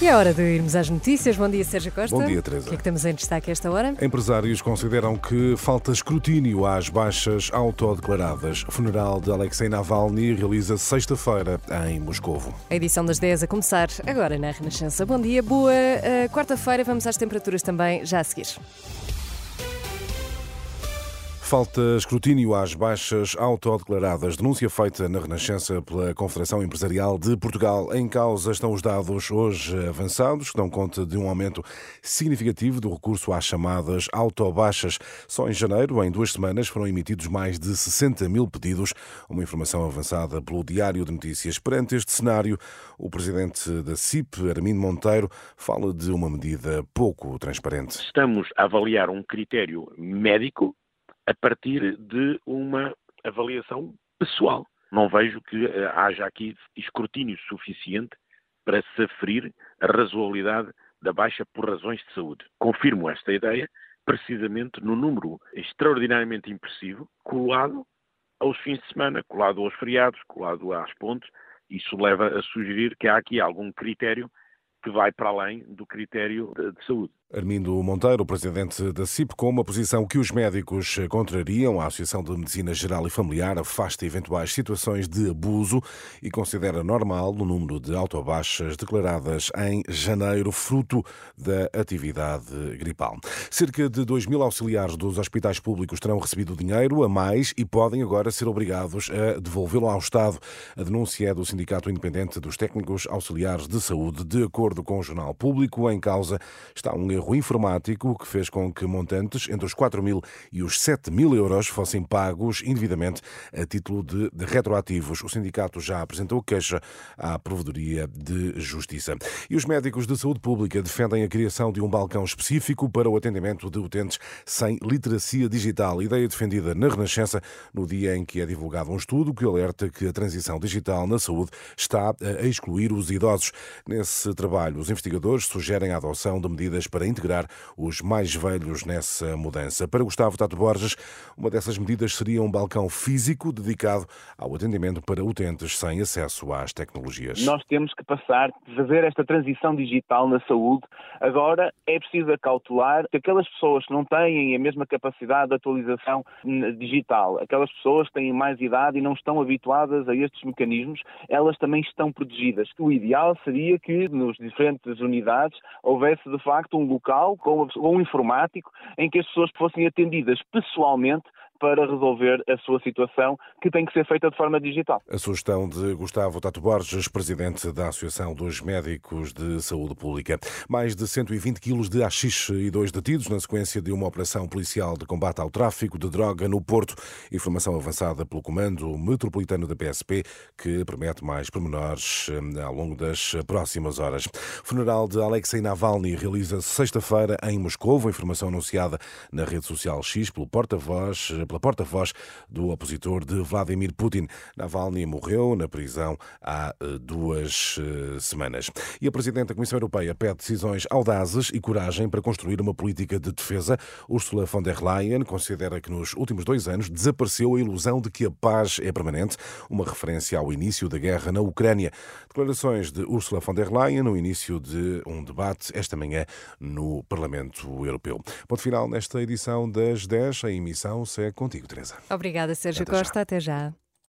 E é hora de irmos às notícias. Bom dia, Sérgio Costa. Bom dia, Teresa. O que é que temos em destaque a esta hora? Empresários consideram que falta escrutínio às baixas autodeclaradas. O funeral de Alexei Navalny realiza sexta-feira em Moscovo. A edição das 10 a começar agora na Renascença. Bom dia, boa uh, quarta-feira. Vamos às temperaturas também já a seguir. Falta escrutínio às baixas autodeclaradas. Denúncia feita na Renascença pela Confederação Empresarial de Portugal. Em causa estão os dados hoje avançados, que dão conta de um aumento significativo do recurso às chamadas autobaixas. Só em janeiro, em duas semanas, foram emitidos mais de 60 mil pedidos. Uma informação avançada pelo Diário de Notícias. Perante este cenário, o presidente da CIP, Armindo Monteiro, fala de uma medida pouco transparente. Estamos a avaliar um critério médico a partir de uma avaliação pessoal. Não vejo que uh, haja aqui escrutínio suficiente para se aferir a razoabilidade da baixa por razões de saúde. Confirmo esta ideia precisamente no número extraordinariamente impressivo colado aos fins de semana, colado aos feriados, colado às pontes. Isso leva a sugerir que há aqui algum critério que vai para além do critério de saúde. Armindo Monteiro, presidente da CIP, com uma posição que os médicos contrariam. A Associação de Medicina Geral e Familiar afasta eventuais situações de abuso e considera normal o número de autobaixas declaradas em janeiro, fruto da atividade gripal. Cerca de 2 mil auxiliares dos hospitais públicos terão recebido dinheiro a mais e podem agora ser obrigados a devolvê-lo ao Estado. A denúncia é do Sindicato Independente dos Técnicos Auxiliares de Saúde. De acordo com o Jornal Público, em causa está um erro informático que fez com que montantes entre os 4 mil e os 7 mil euros fossem pagos indevidamente a título de, de retroativos. O sindicato já apresentou queixa à Provedoria de Justiça. E os médicos de saúde pública defendem a criação de um balcão específico para o atendimento de utentes sem literacia digital. Ideia defendida na Renascença no dia em que é divulgado um estudo que alerta que a transição digital na saúde está a excluir os idosos. Nesse trabalho, os investigadores sugerem a adoção de medidas para integrar os mais velhos nessa mudança. Para Gustavo Tato Borges, uma dessas medidas seria um balcão físico dedicado ao atendimento para utentes sem acesso às tecnologias. Nós temos que passar, fazer esta transição digital na saúde. Agora é preciso acautelar que aquelas pessoas que não têm a mesma capacidade de atualização digital, aquelas pessoas que têm mais idade e não estão habituadas a estes mecanismos, elas também estão protegidas. O ideal seria que nos diferentes unidades houvesse de facto um local com um informático em que as pessoas fossem atendidas pessoalmente para resolver a sua situação, que tem que ser feita de forma digital. A sugestão de Gustavo Tato Borges, presidente da Associação dos Médicos de Saúde Pública. Mais de 120 quilos de haxixe e dois detidos na sequência de uma operação policial de combate ao tráfico de droga no Porto. Informação avançada pelo Comando Metropolitano da PSP, que promete mais pormenores eh, ao longo das próximas horas. Funeral de Alexei Navalny realiza-se sexta-feira em Moscou. Informação anunciada na rede social X pelo porta-voz pela porta-voz do opositor de Vladimir Putin. Navalny morreu na prisão há eh, duas eh, semanas. E a Presidente da Comissão Europeia pede decisões audazes e coragem para construir uma política de defesa. Ursula von der Leyen considera que nos últimos dois anos desapareceu a ilusão de que a paz é permanente, uma referência ao início da guerra na Ucrânia. Declarações de Ursula von der Leyen no início de um debate esta manhã no Parlamento Europeu. Ponto final nesta edição das 10. A emissão segue contigo, Teresa. Obrigada, Sérgio Até Costa. Já. Até já.